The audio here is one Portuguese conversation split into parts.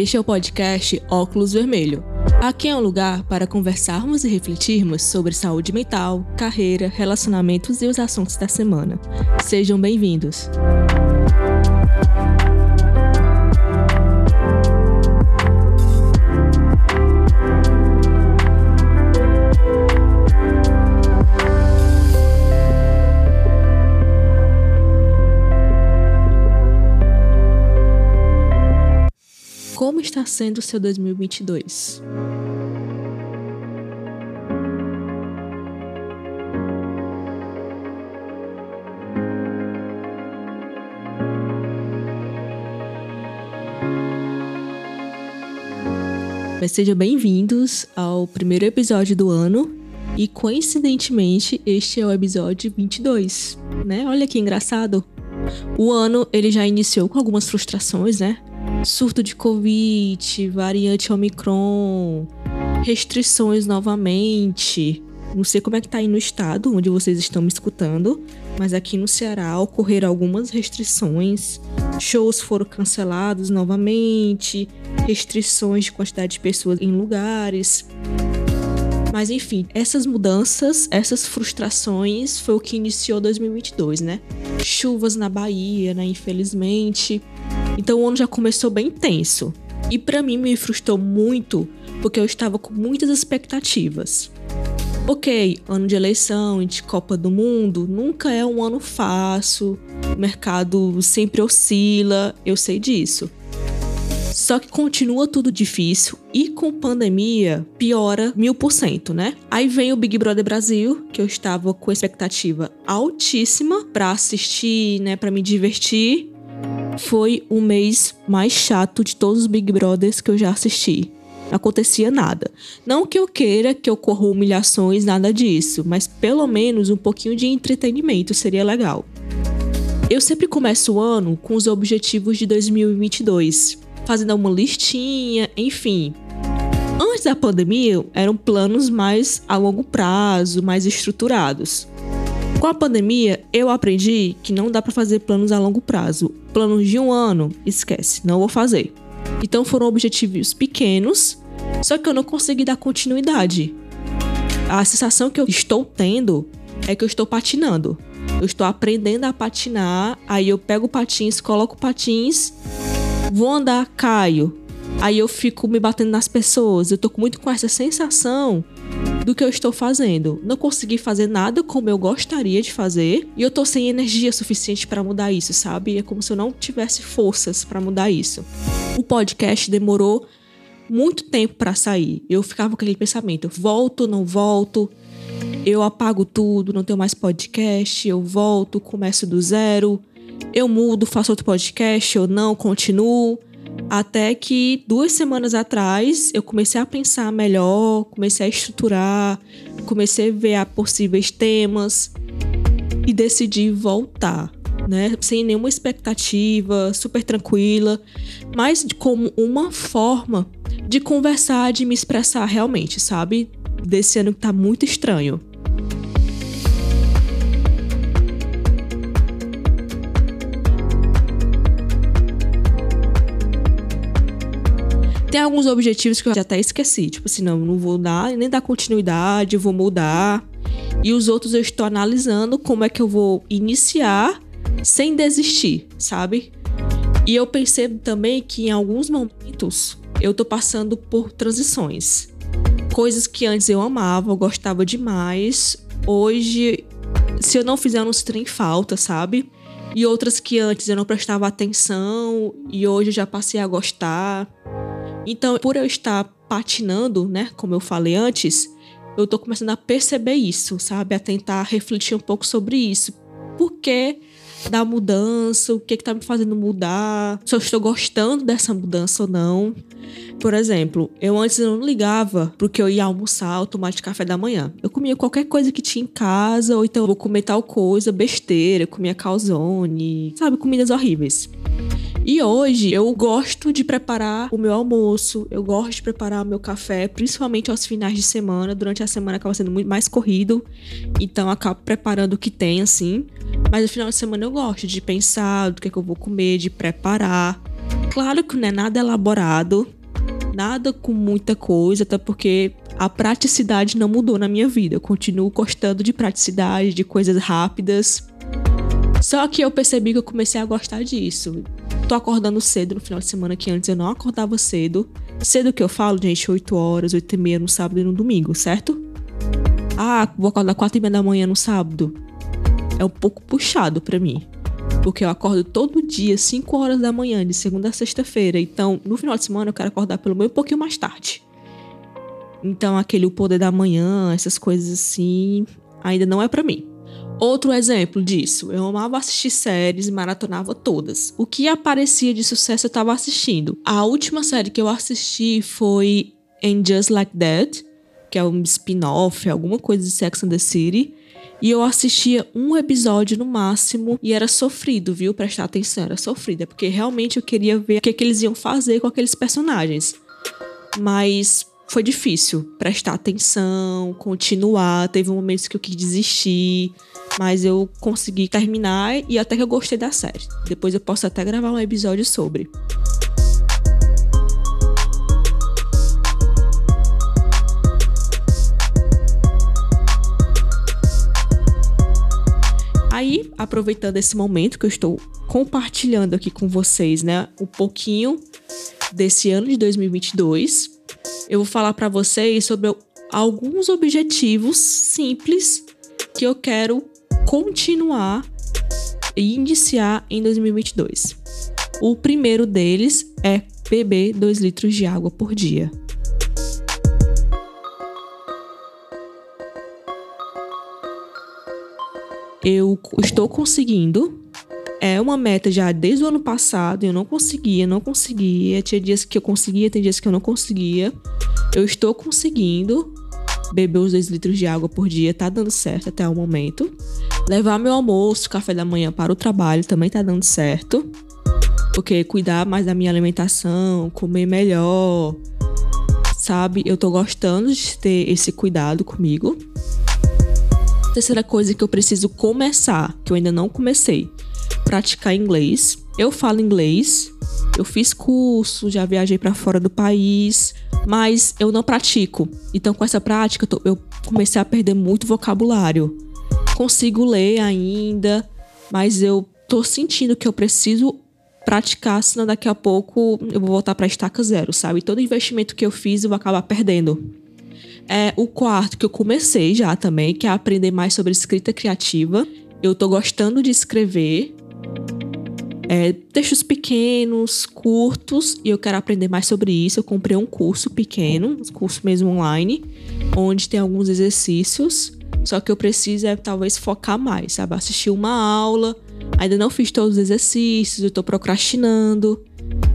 Este é o podcast Óculos Vermelho. Aqui é um lugar para conversarmos e refletirmos sobre saúde mental, carreira, relacionamentos e os assuntos da semana. Sejam bem-vindos. Está sendo o seu 2022? Mas sejam bem-vindos ao primeiro episódio do ano e coincidentemente este é o episódio 22, né? Olha que engraçado. O ano ele já iniciou com algumas frustrações, né? Surto de Covid, variante Omicron, restrições novamente. Não sei como é que tá aí no estado onde vocês estão me escutando, mas aqui no Ceará ocorreram algumas restrições. Shows foram cancelados novamente, restrições de quantidade de pessoas em lugares. Mas enfim, essas mudanças, essas frustrações foi o que iniciou 2022, né? Chuvas na Bahia, né? Infelizmente. Então o ano já começou bem tenso. E para mim me frustrou muito porque eu estava com muitas expectativas. Ok, ano de eleição, de Copa do Mundo, nunca é um ano fácil, o mercado sempre oscila, eu sei disso. Só que continua tudo difícil e com pandemia piora mil por cento, né? Aí vem o Big Brother Brasil, que eu estava com expectativa altíssima para assistir, né, para me divertir. Foi o mês mais chato de todos os Big Brothers que eu já assisti. Não acontecia nada. Não que eu queira que ocorra humilhações, nada disso, mas pelo menos um pouquinho de entretenimento seria legal. Eu sempre começo o ano com os objetivos de 2022 fazendo uma listinha, enfim. Antes da pandemia, eram planos mais a longo prazo, mais estruturados. Com a pandemia, eu aprendi que não dá para fazer planos a longo prazo. Planos de um ano, esquece, não vou fazer. Então foram objetivos pequenos, só que eu não consegui dar continuidade. A sensação que eu estou tendo é que eu estou patinando. Eu estou aprendendo a patinar, aí eu pego patins, coloco patins vou andar, caio. Aí eu fico me batendo nas pessoas. Eu tô muito com essa sensação do que eu estou fazendo. Não consegui fazer nada como eu gostaria de fazer e eu tô sem energia suficiente para mudar isso, sabe? É como se eu não tivesse forças para mudar isso. O podcast demorou muito tempo para sair. Eu ficava com aquele pensamento: volto, não volto. Eu apago tudo, não tenho mais podcast, eu volto, começo do zero eu mudo, faço outro podcast, eu não, continuo. Até que duas semanas atrás eu comecei a pensar melhor, comecei a estruturar, comecei a ver a possíveis temas e decidi voltar, né? Sem nenhuma expectativa, super tranquila, mas como uma forma de conversar, de me expressar realmente, sabe? Desse ano que tá muito estranho. Tem alguns objetivos que eu já até esqueci. Tipo assim, não, não vou dar, nem dar continuidade, vou mudar. E os outros eu estou analisando como é que eu vou iniciar sem desistir, sabe? E eu percebo também que em alguns momentos eu tô passando por transições. Coisas que antes eu amava, eu gostava demais. Hoje, se eu não fizer, não se tem falta, sabe? E outras que antes eu não prestava atenção e hoje eu já passei a gostar. Então, por eu estar patinando, né, como eu falei antes, eu tô começando a perceber isso, sabe? A tentar refletir um pouco sobre isso. Por que da mudança? O que que tá me fazendo mudar? Se eu estou gostando dessa mudança ou não? Por exemplo, eu antes não ligava porque eu ia almoçar ou tomar de café da manhã. Eu comia qualquer coisa que tinha em casa, ou então vou comer tal coisa, besteira, comia calzone, sabe? Comidas horríveis. E hoje eu gosto de preparar o meu almoço, eu gosto de preparar o meu café, principalmente aos finais de semana. Durante a semana acaba sendo muito mais corrido, então eu acabo preparando o que tem assim. Mas no final de semana eu gosto de pensar do que, é que eu vou comer, de preparar. Claro que não é nada elaborado, nada com muita coisa, até porque a praticidade não mudou na minha vida. Eu continuo gostando de praticidade, de coisas rápidas. Só que eu percebi que eu comecei a gostar disso. Tô acordando cedo no final de semana, que antes eu não acordava cedo. Cedo que eu falo, gente, 8 horas, 8 e meia no sábado e no domingo, certo? Ah, vou acordar 4 e meia da manhã no sábado. É um pouco puxado para mim. Porque eu acordo todo dia, 5 horas da manhã, de segunda a sexta-feira. Então, no final de semana, eu quero acordar pelo menos um pouquinho mais tarde. Então, aquele o poder da manhã, essas coisas assim, ainda não é para mim. Outro exemplo disso, eu amava assistir séries e maratonava todas. O que aparecia de sucesso eu tava assistindo. A última série que eu assisti foi In Just Like That, que é um spin-off, alguma coisa de Sex and the City. E eu assistia um episódio no máximo e era sofrido, viu? Prestar atenção, era sofrido. É porque realmente eu queria ver o que, é que eles iam fazer com aqueles personagens. Mas foi difícil prestar atenção, continuar. Teve momentos que eu quis desistir, mas eu consegui terminar e até que eu gostei da série. Depois eu posso até gravar um episódio sobre. Aí, aproveitando esse momento que eu estou compartilhando aqui com vocês, né, um pouquinho desse ano de 2022, eu vou falar para vocês sobre alguns objetivos simples que eu quero continuar e iniciar em 2022. O primeiro deles é beber 2 litros de água por dia. eu estou conseguindo. É uma meta já desde o ano passado, eu não conseguia, não conseguia. Tinha dias que eu conseguia, tem dias que eu não conseguia. Eu estou conseguindo beber os 2 litros de água por dia, tá dando certo até o momento. Levar meu almoço, café da manhã para o trabalho também tá dando certo. Porque cuidar mais da minha alimentação, comer melhor, sabe? Eu tô gostando de ter esse cuidado comigo. Terceira coisa que eu preciso começar, que eu ainda não comecei, praticar inglês. Eu falo inglês, eu fiz curso, já viajei para fora do país, mas eu não pratico. Então, com essa prática, eu comecei a perder muito vocabulário. Consigo ler ainda, mas eu tô sentindo que eu preciso praticar, senão daqui a pouco eu vou voltar para estaca zero, sabe? Todo investimento que eu fiz eu vou acabar perdendo. É o quarto que eu comecei já também, que é aprender mais sobre escrita criativa. Eu tô gostando de escrever. É, textos pequenos, curtos, e eu quero aprender mais sobre isso. Eu comprei um curso pequeno, um curso mesmo online, onde tem alguns exercícios. Só que eu preciso é talvez focar mais, sabe? Assistir uma aula. Ainda não fiz todos os exercícios, eu tô procrastinando.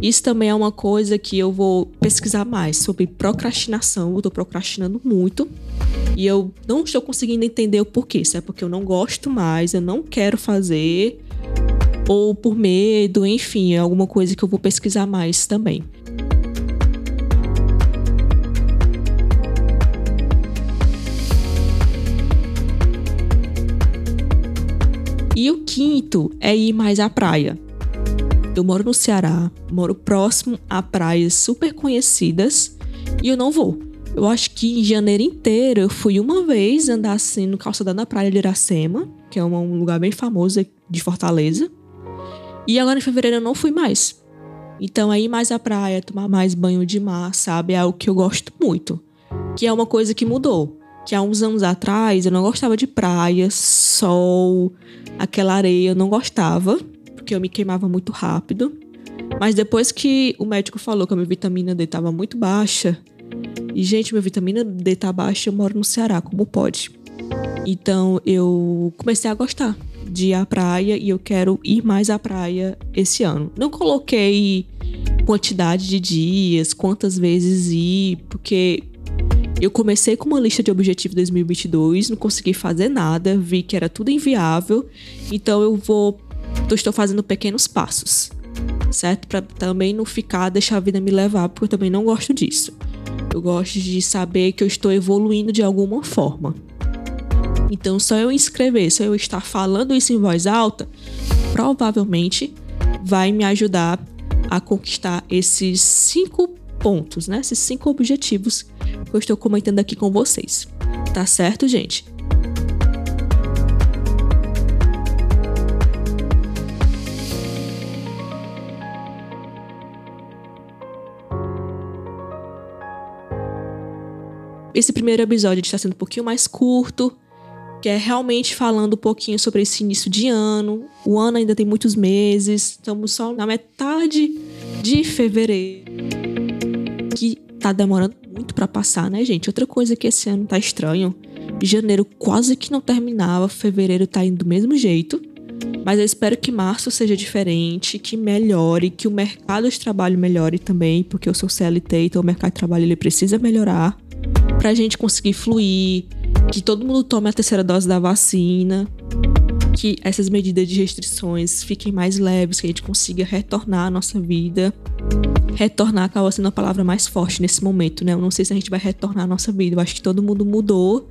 Isso também é uma coisa que eu vou pesquisar mais sobre procrastinação. Eu tô procrastinando muito. E eu não estou conseguindo entender o porquê. Se é porque eu não gosto mais, eu não quero fazer, ou por medo, enfim, é alguma coisa que eu vou pesquisar mais também. E o quinto é ir mais à praia. Eu moro no Ceará, moro próximo a praias super conhecidas e eu não vou. Eu acho que em janeiro inteiro eu fui uma vez andar assim no calçadão da praia de Iracema, que é um lugar bem famoso de Fortaleza. E agora em fevereiro eu não fui mais. Então é ir mais à praia, tomar mais banho de mar, sabe? É algo que eu gosto muito. Que é uma coisa que mudou. Que há uns anos atrás eu não gostava de praia, sol, aquela areia, eu não gostava porque eu me queimava muito rápido. Mas depois que o médico falou que a minha vitamina D estava muito baixa, e gente, minha vitamina D tá baixa, eu moro no Ceará, como pode? Então eu comecei a gostar de ir à praia e eu quero ir mais à praia esse ano. Não coloquei quantidade de dias, quantas vezes ir, porque eu comecei com uma lista de objetivos 2022, não consegui fazer nada, vi que era tudo inviável, então eu vou então, estou fazendo pequenos passos, certo? Para também não ficar, deixar a vida me levar, porque eu também não gosto disso. Eu gosto de saber que eu estou evoluindo de alguma forma. Então, só eu escrever, só eu estar falando isso em voz alta, provavelmente vai me ajudar a conquistar esses cinco pontos, né? Esses cinco objetivos que eu estou comentando aqui com vocês. Tá certo, gente? Esse primeiro episódio está sendo um pouquinho mais curto, que é realmente falando um pouquinho sobre esse início de ano. O ano ainda tem muitos meses, estamos só na metade de fevereiro, que tá demorando muito para passar, né, gente? Outra coisa que esse ano tá estranho, janeiro quase que não terminava, fevereiro tá indo do mesmo jeito. Mas eu espero que março seja diferente, que melhore, que o mercado de trabalho melhore também, porque eu sou CLT, então o mercado de trabalho ele precisa melhorar pra gente conseguir fluir, que todo mundo tome a terceira dose da vacina, que essas medidas de restrições fiquem mais leves, que a gente consiga retornar à nossa vida. Retornar acaba sendo a palavra mais forte nesse momento, né? Eu não sei se a gente vai retornar à nossa vida. Eu acho que todo mundo mudou.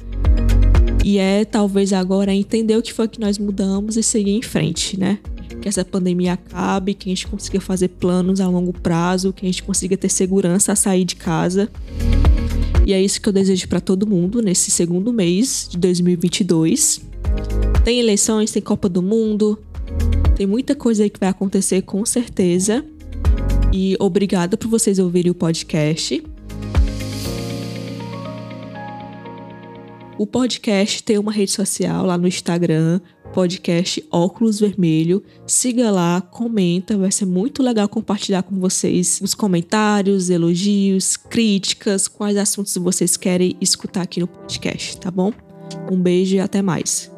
E é talvez agora entender o que foi que nós mudamos e seguir em frente, né? Que essa pandemia acabe, que a gente consiga fazer planos a longo prazo, que a gente consiga ter segurança a sair de casa e é isso que eu desejo para todo mundo nesse segundo mês de 2022. Tem eleições, tem Copa do Mundo, tem muita coisa aí que vai acontecer com certeza. E obrigada por vocês ouvirem o podcast. O podcast tem uma rede social lá no Instagram, podcast Óculos Vermelho. Siga lá, comenta, vai ser muito legal compartilhar com vocês os comentários, elogios, críticas, quais assuntos vocês querem escutar aqui no podcast, tá bom? Um beijo e até mais.